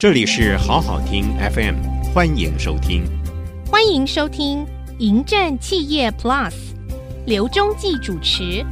这里是好好听 FM，欢迎收听。欢迎收听《迎战企业 Plus》，刘忠记主持。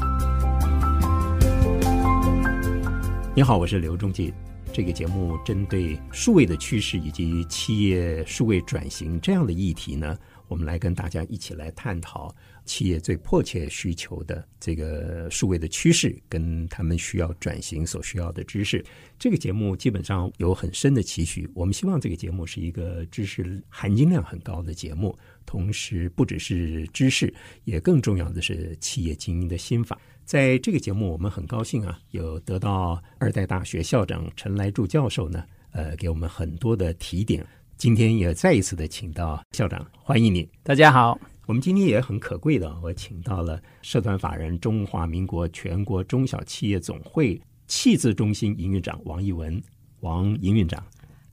你好，我是刘忠记。这个节目针对数位的趋势以及企业数位转型这样的议题呢，我们来跟大家一起来探讨企业最迫切需求的这个数位的趋势，跟他们需要转型所需要的知识。这个节目基本上有很深的期许，我们希望这个节目是一个知识含金量很高的节目，同时不只是知识，也更重要的是企业经营的心法。在这个节目，我们很高兴啊，有得到二代大学校长陈来柱教授呢，呃，给我们很多的提点。今天也再一次的请到校长，欢迎你。大家好，我们今天也很可贵的，我请到了社团法人中华民国全国中小企业总会企字中心营运长王义文，王营运长。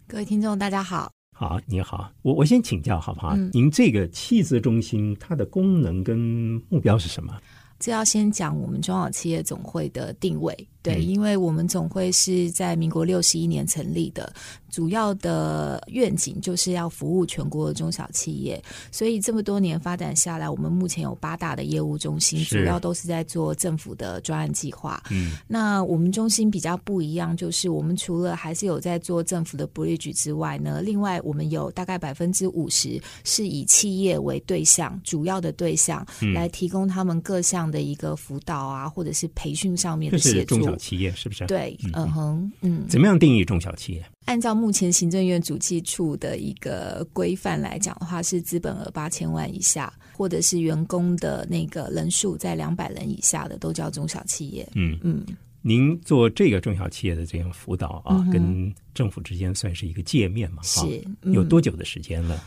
各位听众，大家好。好，你好，我我先请教好不好？您这个企字中心它的功能跟目标是什么？这要先讲我们中小企业总会的定位，对，因为我们总会是在民国六十一年成立的，主要的愿景就是要服务全国的中小企业，所以这么多年发展下来，我们目前有八大的业务中心，主要都是在做政府的专案计划。嗯，那我们中心比较不一样，就是我们除了还是有在做政府的 bridge 之外呢，另外我们有大概百分之五十是以企业为对象，主要的对象来提供他们各项。的一个辅导啊，或者是培训上面的协助，中小企业是不是？对，嗯哼，嗯，怎么样定义中小企业？按照目前行政院主计处的一个规范来讲的话，是资本额八千万以下，或者是员工的那个人数在两百人以下的，都叫中小企业。嗯嗯，您做这个中小企业的这样辅导啊，跟政府之间算是一个界面嘛？是，有多久的时间了？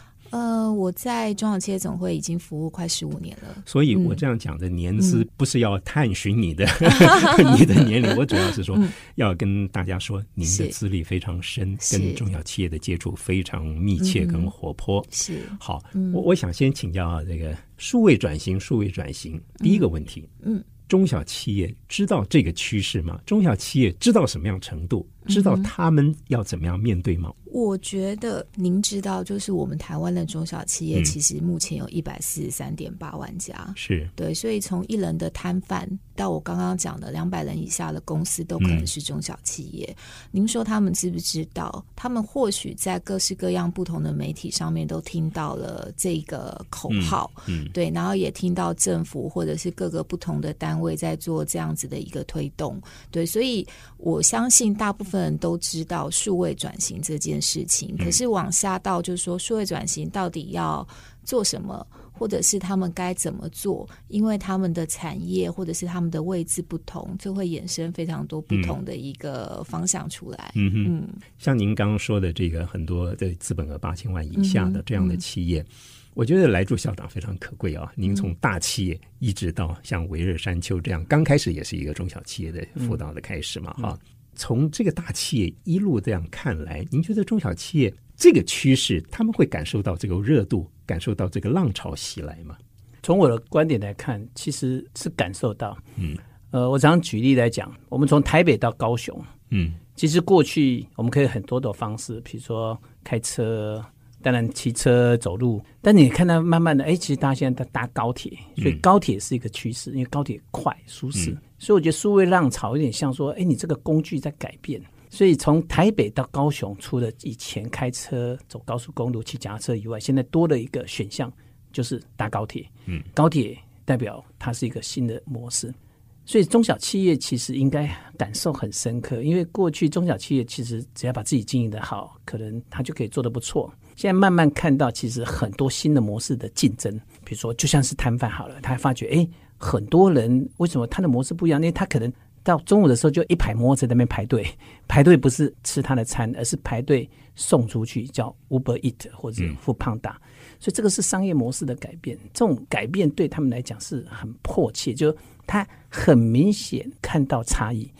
呃，我在中小企业总会已经服务快十五年了，所以我这样讲的年资不是要探寻你的 你的年龄，我主要是说要跟大家说您的资历非常深，跟中小企业的接触非常密切跟活泼。是。好，我我想先请教啊，这个数位转型，数位转型第一个问题，嗯，中小企业知道这个趋势吗？中小企业知道什么样程度？知道他们要怎么样面对吗？我觉得您知道，就是我们台湾的中小企业，其实目前有一百四十三点八万家，是对，所以从一人的摊贩到我刚刚讲的两百人以下的公司，都可能是中小企业。您说他们知不知道？他们或许在各式各样不同的媒体上面都听到了这个口号，嗯，对，然后也听到政府或者是各个不同的单位在做这样子的一个推动，对，所以我相信大部分。人都知道数位转型这件事情，可是往下到就是说，数位转型到底要做什么，或者是他们该怎么做？因为他们的产业或者是他们的位置不同，就会衍生非常多不同的一个方向出来。嗯嗯，像您刚刚说的这个很多的资本额八千万以下的这样的企业，我觉得来住校长非常可贵啊！您从大企业一直到像维热山丘这样，刚开始也是一个中小企业的辅导的开始嘛，哈。从这个大企业一路这样看来，您觉得中小企业这个趋势，他们会感受到这个热度，感受到这个浪潮袭来吗？从我的观点来看，其实是感受到。嗯，呃，我常举例来讲，我们从台北到高雄，嗯，其实过去我们可以很多的方式，比如说开车，当然骑车、走路，但你看到慢慢的，哎，其实大家现在在搭高铁，所以高铁是一个趋势，因为高铁快、舒适。所以我觉得数位浪潮有点像说，哎，你这个工具在改变。所以从台北到高雄，除了以前开车走高速公路、骑脚踏车以外，现在多了一个选项，就是搭高铁。嗯，高铁代表它是一个新的模式。所以中小企业其实应该感受很深刻，因为过去中小企业其实只要把自己经营的好，可能它就可以做得不错。现在慢慢看到，其实很多新的模式的竞争，比如说就像是摊贩好了，他发觉哎。很多人为什么他的模式不一样？因为他可能到中午的时候就一排摩托车在那边排队，排队不是吃他的餐，而是排队送出去，叫 Uber Eat 或者富胖达。所以这个是商业模式的改变，这种改变对他们来讲是很迫切，就他很明显看到差异。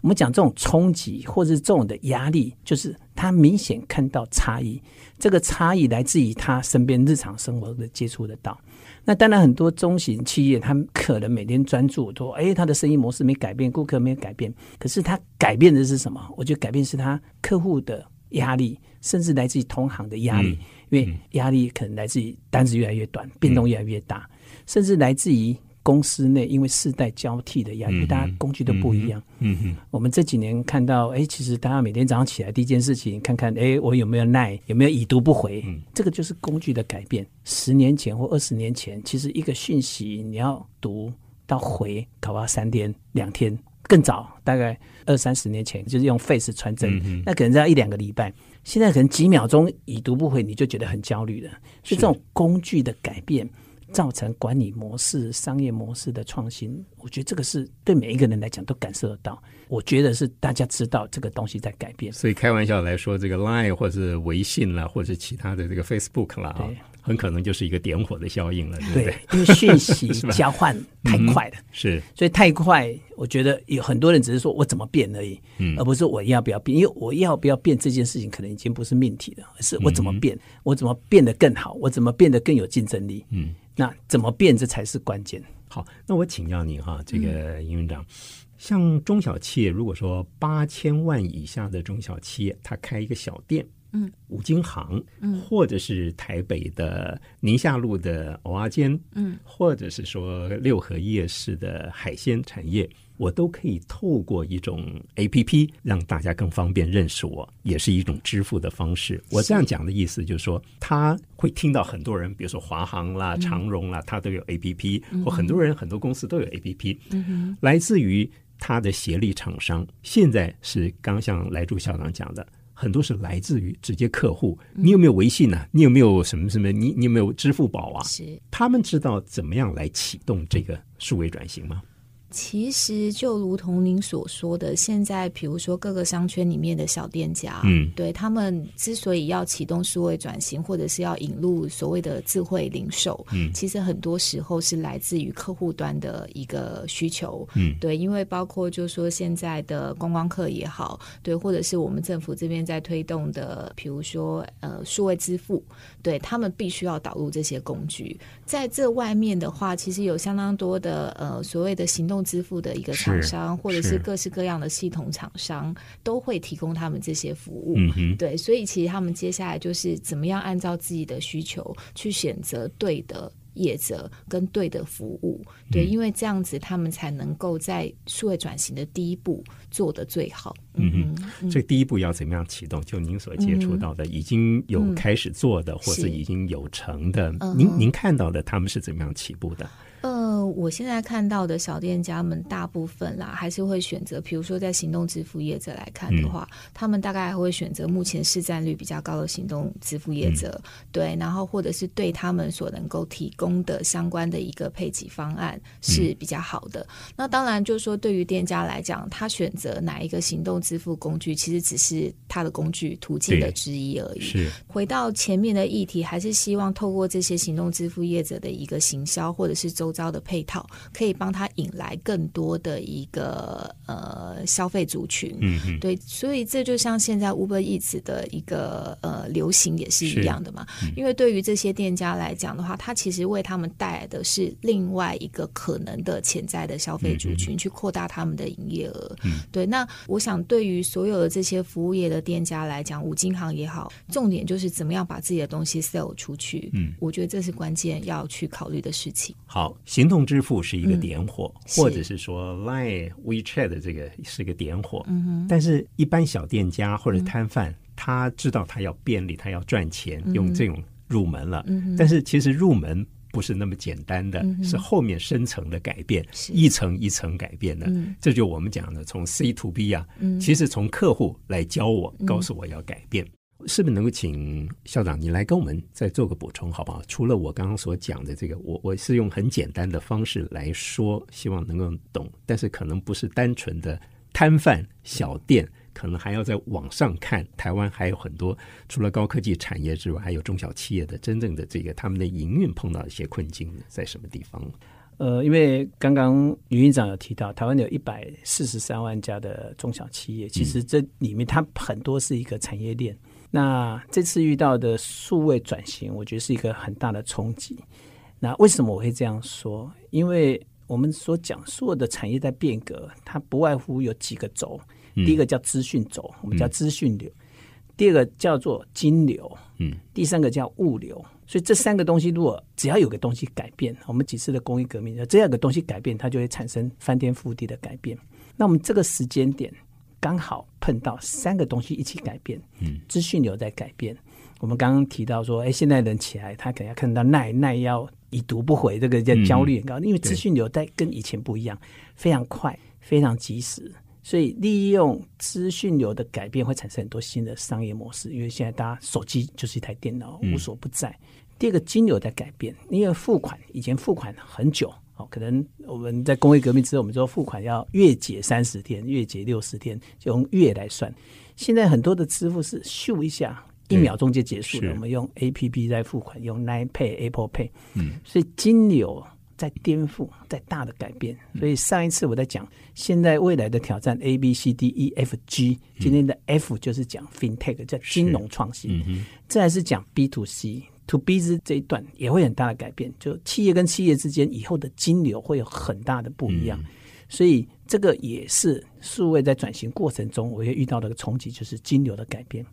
我们讲这种冲击或者是这种的压力，就是他明显看到差异。这个差异来自于他身边日常生活的接触得到。那当然，很多中型企业，他们可能每天专注说，哎，他的生意模式没改变，顾客没有改变，可是他改变的是什么？我觉得改变是他客户的压力，甚至来自于同行的压力，因为压力可能来自于单子越来越短，变动越来越大，甚至来自于。公司内因为世代交替的压力，大家工具都不一样。嗯哼，我们这几年看到，哎，其实大家每天早上起来第一件事情，看看，哎，我有没有耐，有没有已读不回？这个就是工具的改变。十年前或二十年前，其实一个讯息你要读到回，搞不好三天两天，更早大概二三十年前就是用 Face 传真，那可能要一两个礼拜。现在可能几秒钟已读不回，你就觉得很焦虑了。所以这种工具的改变。造成管理模式、商业模式的创新，我觉得这个是对每一个人来讲都感受得到。我觉得是大家知道这个东西在改变，所以开玩笑来说，这个 Line 或者是微信啦，或者其他的这个 Facebook 啦，啊，很可能就是一个点火的效应了，对不对？因为讯息 交换太快了，是，所以太快，我觉得有很多人只是说我怎么变而已，嗯，而不是我要不要变，因为我要不要变这件事情可能已经不是命题了，而是我怎么变，我怎么变得更好，我怎么变得更有竞争力，嗯。那怎么变？这才是关键。好，那我请教你哈，这个尹院长，像中小企业，如果说八千万以下的中小企业，他开一个小店。嗯，五金行，嗯，或者是台北的宁夏路的蚵仔煎，嗯，或者是说六合夜市的海鲜产业，我都可以透过一种 A P P 让大家更方便认识我，也是一种支付的方式。我这样讲的意思就是说，他会听到很多人，比如说华航啦、长荣啦，他都有 A P P，或很多人、很多公司都有 A P P，嗯来自于他的协力厂商。现在是刚像来柱校长讲的。很多是来自于直接客户，你有没有微信呢？你有没有什么什么？你你有没有支付宝啊？是，他们知道怎么样来启动这个数位转型吗？其实就如同您所说的，现在比如说各个商圈里面的小店家，嗯，对他们之所以要启动数位转型，或者是要引入所谓的智慧零售，嗯，其实很多时候是来自于客户端的一个需求，嗯，对，因为包括就说现在的观光客也好，对，或者是我们政府这边在推动的，比如说呃数位支付，对他们必须要导入这些工具，在这外面的话，其实有相当多的呃所谓的行动。支付的一个厂商，或者是各式各样的系统厂商，都会提供他们这些服务。对，所以其实他们接下来就是怎么样按照自己的需求去选择对的业者跟对的服务。对，因为这样子他们才能够在数位转型的第一步做的最好。嗯嗯，这第一步要怎么样启动？就您所接触到的，已经有开始做的，或者已经有成的，您您看到的，他们是怎么样起步的？呃，我现在看到的小店家们大部分啦，还是会选择，比如说在行动支付业者来看的话，他们大概还会选择目前市占率比较高的行动支付业者，对，然后或者是对他们所能够提供的相关的一个配给方案是比较好的。那当然，就是说对于店家来讲，他选择哪一个行动支付工具，其实只是他的工具途径的之一而已。是回到前面的议题，还是希望透过这些行动支付业者的一个行销，或者是周。遭的配套可以帮他引来更多的一个呃消费族群，嗯对，所以这就像现在 Uber Eats 的一个呃流行也是一样的嘛。因为对于这些店家来讲的话，它其实为他们带来的是另外一个可能的潜在的消费族群，去扩大他们的营业额。嗯，对。那我想，对于所有的这些服务业的店家来讲，五金行也好，重点就是怎么样把自己的东西 sell 出去。嗯，我觉得这是关键要去考虑的事情。好。行动支付是一个点火，或者是说 Line、WeChat 的这个是个点火。嗯但是，一般小店家或者摊贩，他知道他要便利，他要赚钱，用这种入门了。嗯但是，其实入门不是那么简单的，是后面深层的改变，一层一层改变的。嗯。这就我们讲的从 C to B 啊，其实从客户来教我，告诉我要改变。是不是能够请校长你来跟我们再做个补充，好不好？除了我刚刚所讲的这个，我我是用很简单的方式来说，希望能够懂，但是可能不是单纯的摊贩小店，可能还要在网上看。台湾还有很多除了高科技产业之外，还有中小企业的真正的这个他们的营运碰到一些困境在什么地方？呃，因为刚刚余院长有提到，台湾有一百四十三万家的中小企业，其实这里面它很多是一个产业链。那这次遇到的数位转型，我觉得是一个很大的冲击。那为什么我会这样说？因为我们所讲所有的产业在变革，它不外乎有几个轴。第一个叫资讯轴，我们叫资讯流。第二个叫做金流，嗯，第三个叫物流。所以这三个东西，如果只要有个东西改变，我们几次的工业革命，这样个东西改变，它就会产生翻天覆地的改变。那我们这个时间点刚好碰到三个东西一起改变，嗯，资讯流在改变。我们刚刚提到说，哎，现在人起来，他可能要看到耐耐要已读不回，这个叫焦虑很高，因为资讯流在跟以前不一样，非常快，非常及时。所以利用资讯流的改变，会产生很多新的商业模式。因为现在大家手机就是一台电脑，无所不在。第二个金流在改变，因为付款以前付款很久哦，可能我们在工业革命之后，我们说付款要月结三十天，月结六十天，就用月来算。现在很多的支付是咻一下，一秒钟就结束了。我们用 A P P 在付款，用 Line Pay、Apple Pay，嗯，所以金流。在颠覆，在大的改变，所以上一次我在讲现在未来的挑战 A B C D E F G，今天的 F 就是讲 FinTech，叫金融创新。再是讲 B to C to B 之这一段也会很大的改变，就企业跟企业之间以后的金流会有很大的不一样。所以这个也是数位在转型过程中我也遇到的个冲击，就是金流的改变。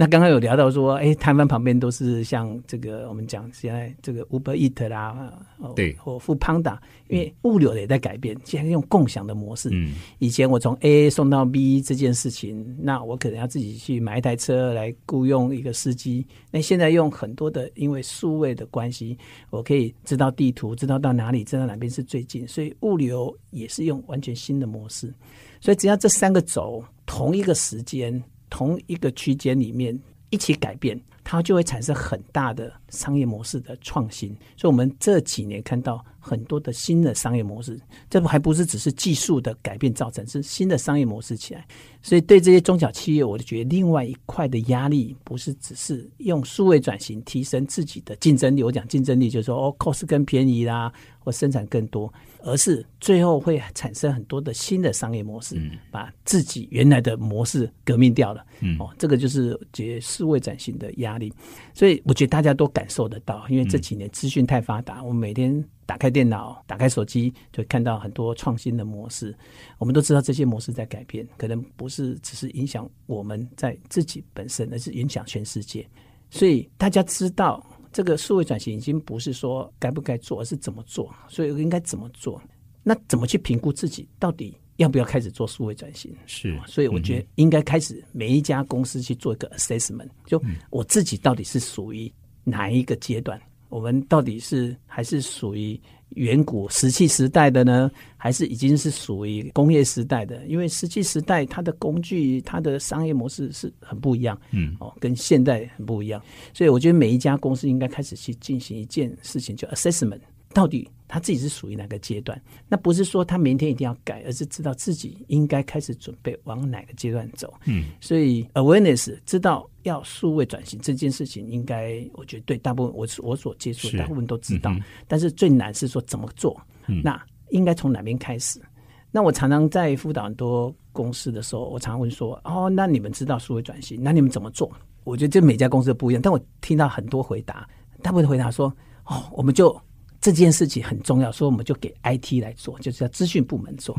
那刚刚有聊到说，哎，台湾旁边都是像这个，我们讲现在这个 Uber Eat 啦，对，或 f o o Panda，因为物流也在改变，现在用共享的模式。嗯，以前我从 A 送到 B 这件事情，那我可能要自己去买一台车来雇佣一个司机。那现在用很多的，因为数位的关系，我可以知道地图，知道到哪里，知道哪边是最近，所以物流也是用完全新的模式。所以只要这三个轴同一个时间。同一个区间里面一起改变，它就会产生很大的商业模式的创新。所以，我们这几年看到很多的新的商业模式，这还不是只是技术的改变造成，是新的商业模式起来。所以，对这些中小企业，我就觉得另外一块的压力，不是只是用数位转型提升自己的竞争力。我讲竞争力，就是说哦，cost 更便宜啦，或生产更多。而是最后会产生很多的新的商业模式，把自己原来的模式革命掉了。哦，这个就是觉数位转型的压力。所以我觉得大家都感受得到，因为这几年资讯太发达，我们每天打开电脑、打开手机，就看到很多创新的模式。我们都知道这些模式在改变，可能不是只是影响我们在自己本身，而是影响全世界。所以大家知道。这个数位转型已经不是说该不该做，而是怎么做。所以应该怎么做？那怎么去评估自己到底要不要开始做数位转型？是，所以我觉得应该开始每一家公司去做一个 assessment，就我自己到底是属于哪一个阶段？我们到底是还是属于？远古石器时代的呢，还是已经是属于工业时代的？因为石器时代它的工具、它的商业模式是很不一样，嗯，哦，跟现代很不一样。所以我觉得每一家公司应该开始去进行一件事情，叫 assessment，到底。他自己是属于哪个阶段？那不是说他明天一定要改，而是知道自己应该开始准备往哪个阶段走。嗯，所以 awareness 知道要数位转型这件事情，应该我觉得对大部分我我所接触大部分都知道。但是最难是说怎么做？那应该从哪边开始？那我常常在辅导很多公司的时候，我常常问说：哦，那你们知道数位转型，那你们怎么做？我觉得这每家公司都不一样。但我听到很多回答，大部分回答说：哦，我们就。这件事情很重要，所以我们就给 IT 来做，就是要资讯部门做。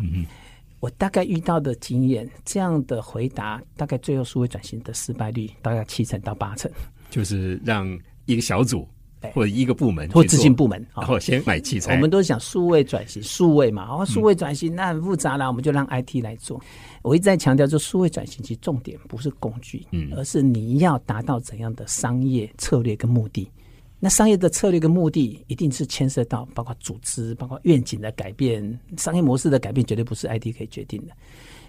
我大概遇到的经验，这样的回答大概最后数位转型的失败率大概七成到八成，就是让一个小组或者一个部门或资讯部门，然后先买器材。我们都想数位转型，数位嘛，哦，数位转型那很复杂啦，我们就让 IT 来做。我一直在强调，就数位转型其实重点不是工具，嗯，而是你要达到怎样的商业策略跟目的。那商业的策略跟目的一定是牵涉到包括组织、包括愿景的改变、商业模式的改变，绝对不是 I D 可以决定的。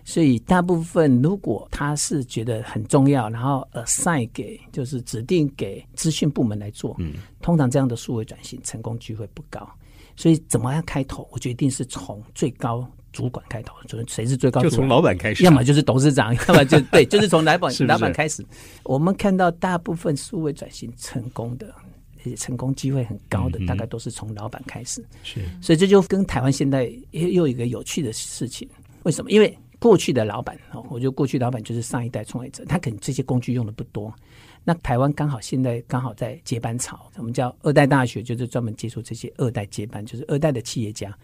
所以大部分如果他是觉得很重要，然后 assign 给就是指定给资讯部门来做，嗯，通常这样的数位转型成功机会不高。所以怎么样开头？我觉得一定是从最高主管开头，就是谁是最高，就从老板开始，要么就是董事长，要么就对，就是从老板老板开始。我们看到大部分数位转型成功的。成功机会很高的，大概都是从老板开始。是，所以这就跟台湾现在又又一个有趣的事情。为什么？因为过去的老板哦，我觉得过去老板就是上一代创业者，他可能这些工具用的不多。那台湾刚好现在刚好在接班潮，我们叫二代大学，就是专门接触这些二代接班，就是二代的企业家。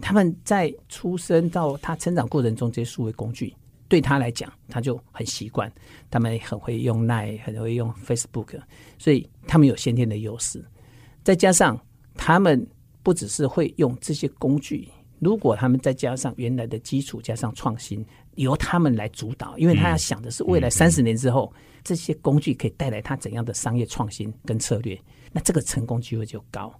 他们在出生到他成长过程中，这些数位工具对他来讲，他就很习惯，他们很会用 Line，很会用 Facebook，所以他们有先天的优势。再加上他们不只是会用这些工具，如果他们再加上原来的基础，加上创新，由他们来主导，因为他要想的是未来三十年之后，这些工具可以带来他怎样的商业创新跟策略，那这个成功机会就高。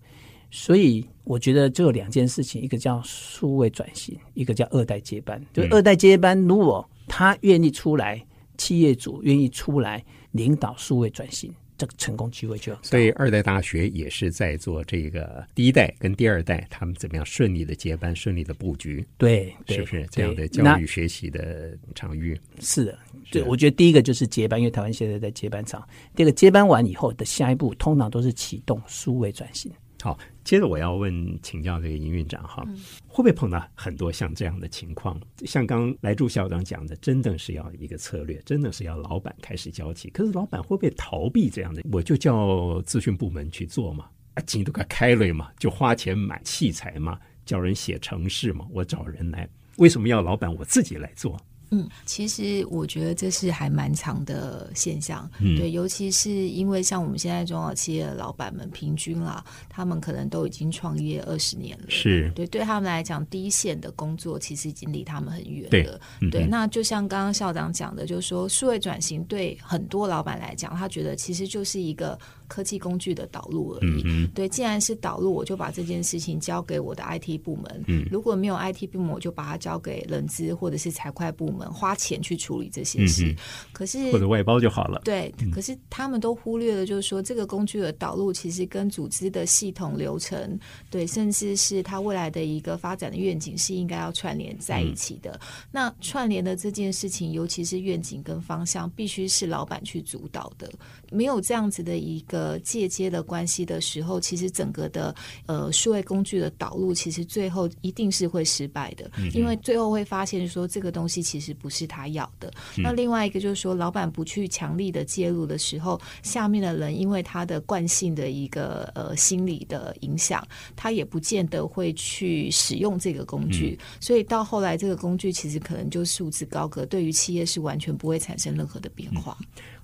所以我觉得就有两件事情，一个叫数位转型，一个叫二代接班。就二代接班，如果他愿意出来，企业主愿意出来领导数位转型，这个成功机会就所以二代大学也是在做这个第一代跟第二代他们怎么样顺利的接班、顺利的布局。对，是不是这样的教育学习的场域？是的，对，我觉得第一个就是接班，因为台湾现在在接班场。第二个接班完以后的下一步，通常都是启动数位转型。好，接着我要问请教这个营运长哈，会不会碰到很多像这样的情况？像刚来朱校长讲的，真的是要一个策略，真的是要老板开始交起。可是老板会不会逃避这样的？我就叫咨询部门去做嘛，啊，景都快开了嘛，就花钱买器材嘛，叫人写程式嘛，我找人来，为什么要老板我自己来做？嗯，其实我觉得这是还蛮长的现象，对，尤其是因为像我们现在中小企业的老板们，平均啦，他们可能都已经创业二十年了，是对，对他们来讲，第一线的工作其实已经离他们很远了，对。那就像刚刚校长讲的，就是说，数位转型对很多老板来讲，他觉得其实就是一个。科技工具的导入而已。嗯对，既然是导入，我就把这件事情交给我的 IT 部门。嗯，如果没有 IT 部门，我就把它交给人资或者是财会部门，花钱去处理这些事。可是或者外包就好了。对，可是他们都忽略了，就是说这个工具的导入其实跟组织的系统流程，对，甚至是它未来的一个发展的愿景是应该要串联在一起的。那串联的这件事情，尤其是愿景跟方向，必须是老板去主导的。没有这样子的一个。呃，借接的关系的时候，其实整个的呃数位工具的导入，其实最后一定是会失败的，因为最后会发现说这个东西其实不是他要的。那另外一个就是说，老板不去强力的介入的时候，下面的人因为他的惯性的一个呃心理的影响，他也不见得会去使用这个工具，所以到后来这个工具其实可能就束之高阁，对于企业是完全不会产生任何的变化。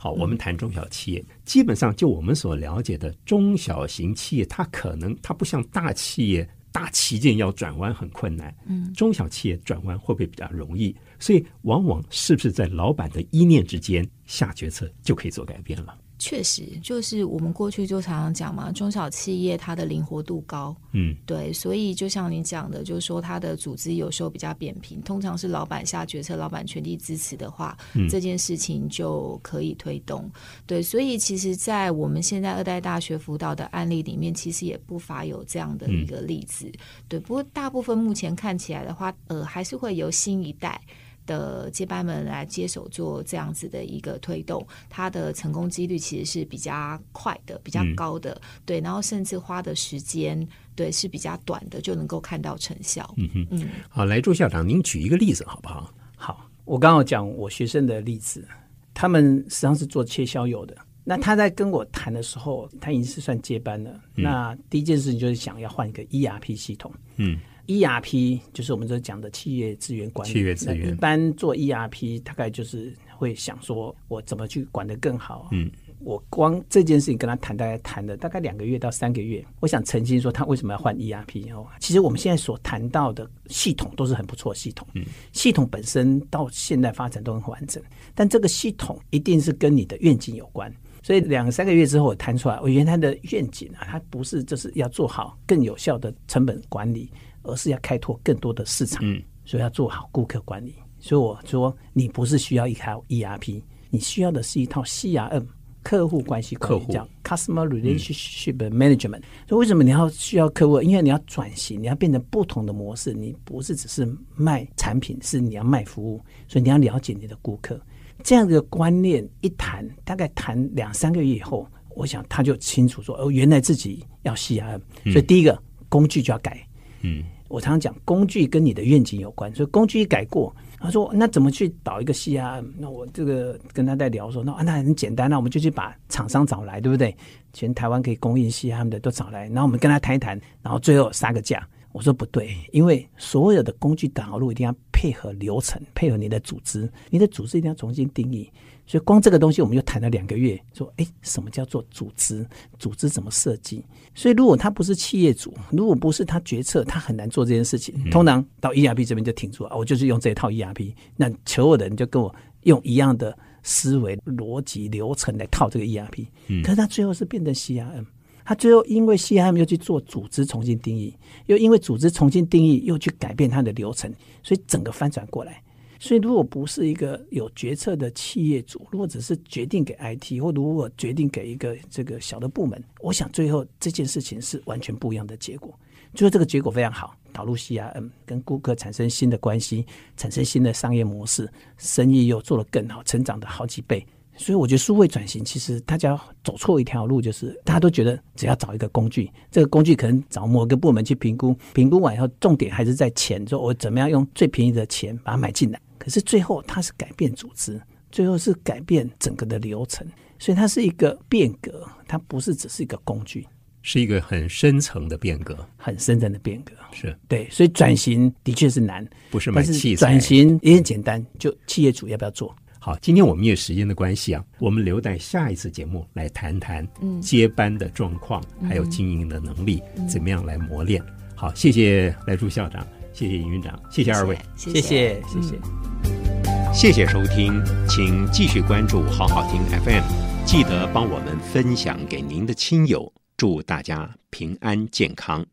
好，我们谈中小企业，基本上就我们所了解的中小型企业，它可能它不像大企业，大旗舰要转弯很困难。嗯，中小企业转弯会不会比较容易？所以往往是不是在老板的一念之间下决策就可以做改变了？确实，就是我们过去就常常讲嘛，中小企业它的灵活度高，嗯，对，所以就像你讲的，就是说它的组织有时候比较扁平，通常是老板下决策，老板全力支持的话，这件事情就可以推动。对，所以其实，在我们现在二代大学辅导的案例里面，其实也不乏有这样的一个例子。对，不过大部分目前看起来的话，呃，还是会由新一代。的接班们来接手做这样子的一个推动，它的成功几率其实是比较快的、比较高的，对，然后甚至花的时间对是比较短的，就能够看到成效。嗯哼，嗯，好，来朱校长，您举一个例子好不好？好，我刚刚讲我学生的例子，他们实际上是做切削油的，那他在跟我谈的时候，他已经是算接班了。那第一件事情就是想要换一个 ERP 系统，嗯。ERP 就是我们这讲的企业资源管理。企业资源一般做 ERP，大概就是会想说，我怎么去管得更好？嗯，我光这件事情跟他谈，大概谈了大概两个月到三个月。我想澄清说，他为什么要换 ERP？哦，其实我们现在所谈到的系统都是很不错的系统。嗯，系统本身到现在发展都很完整，但这个系统一定是跟你的愿景有关。所以两三个月之后，我谈出来，我原来的愿景啊，它不是就是要做好更有效的成本管理。而是要开拓更多的市场，所以要做好顾客管理。所以我说，你不是需要一套 ERP，你需要的是一套 CRM 客户关系管理，叫 Customer Relationship Management。所以为什么你要需要客户？因为你要转型，你要变成不同的模式。你不是只是卖产品，是你要卖服务。所以你要了解你的顾客。这样的观念一谈，大概谈两三个月以后，我想他就清楚说：哦，原来自己要 CRM。所以第一个工具就要改。嗯。我常常讲，工具跟你的愿景有关，所以工具一改过，他说那怎么去导一个 CRM？那我这个跟他在聊说，那啊那很简单，那我们就去把厂商找来，对不对？全台湾可以供应 CRM 的都找来，然后我们跟他谈一谈，然后最后杀个价，我说不对，因为所有的工具导入一定要配合流程，配合你的组织，你的组织一定要重新定义。所以光这个东西我们就谈了两个月，说哎，什么叫做组织？组织怎么设计？所以如果他不是企业主，如果不是他决策，他很难做这件事情。通常到 ERP 这边就停住了，我就是用这一套 ERP，那求我的人就跟我用一样的思维逻辑流程来套这个 ERP，可是他最后是变成 CRM。他最后因为 CRM 又去做组织重新定义，又因为组织重新定义又去改变它的流程，所以整个翻转过来。所以如果不是一个有决策的企业主，如果只是决定给 IT，或如果决定给一个这个小的部门，我想最后这件事情是完全不一样的结果。最后这个结果非常好，导入 CIM 跟顾客产生新的关系，产生新的商业模式，生意又做得更好，成长的好几倍。所以我觉得数位转型其实大家走错一条路，就是大家都觉得只要找一个工具，这个工具可能找某个部门去评估，评估完以后重点还是在钱，说我怎么样用最便宜的钱把它买进来。可是最后它是改变组织，最后是改变整个的流程，所以它是一个变革，它不是只是一个工具，是一个很深层的变革，很深层的变革。是对，所以转型的确是难，不是买器材。转型也很简单，就企业主要不要做？好，今天我们因为时间的关系啊，我们留待下一次节目来谈谈接班的状况，还有经营的能力怎么样来磨练。好，谢谢来朱校长，谢谢尹院长，谢谢二位，谢谢，谢谢，谢谢收听，请继续关注好好听 FM，记得帮我们分享给您的亲友，祝大家平安健康。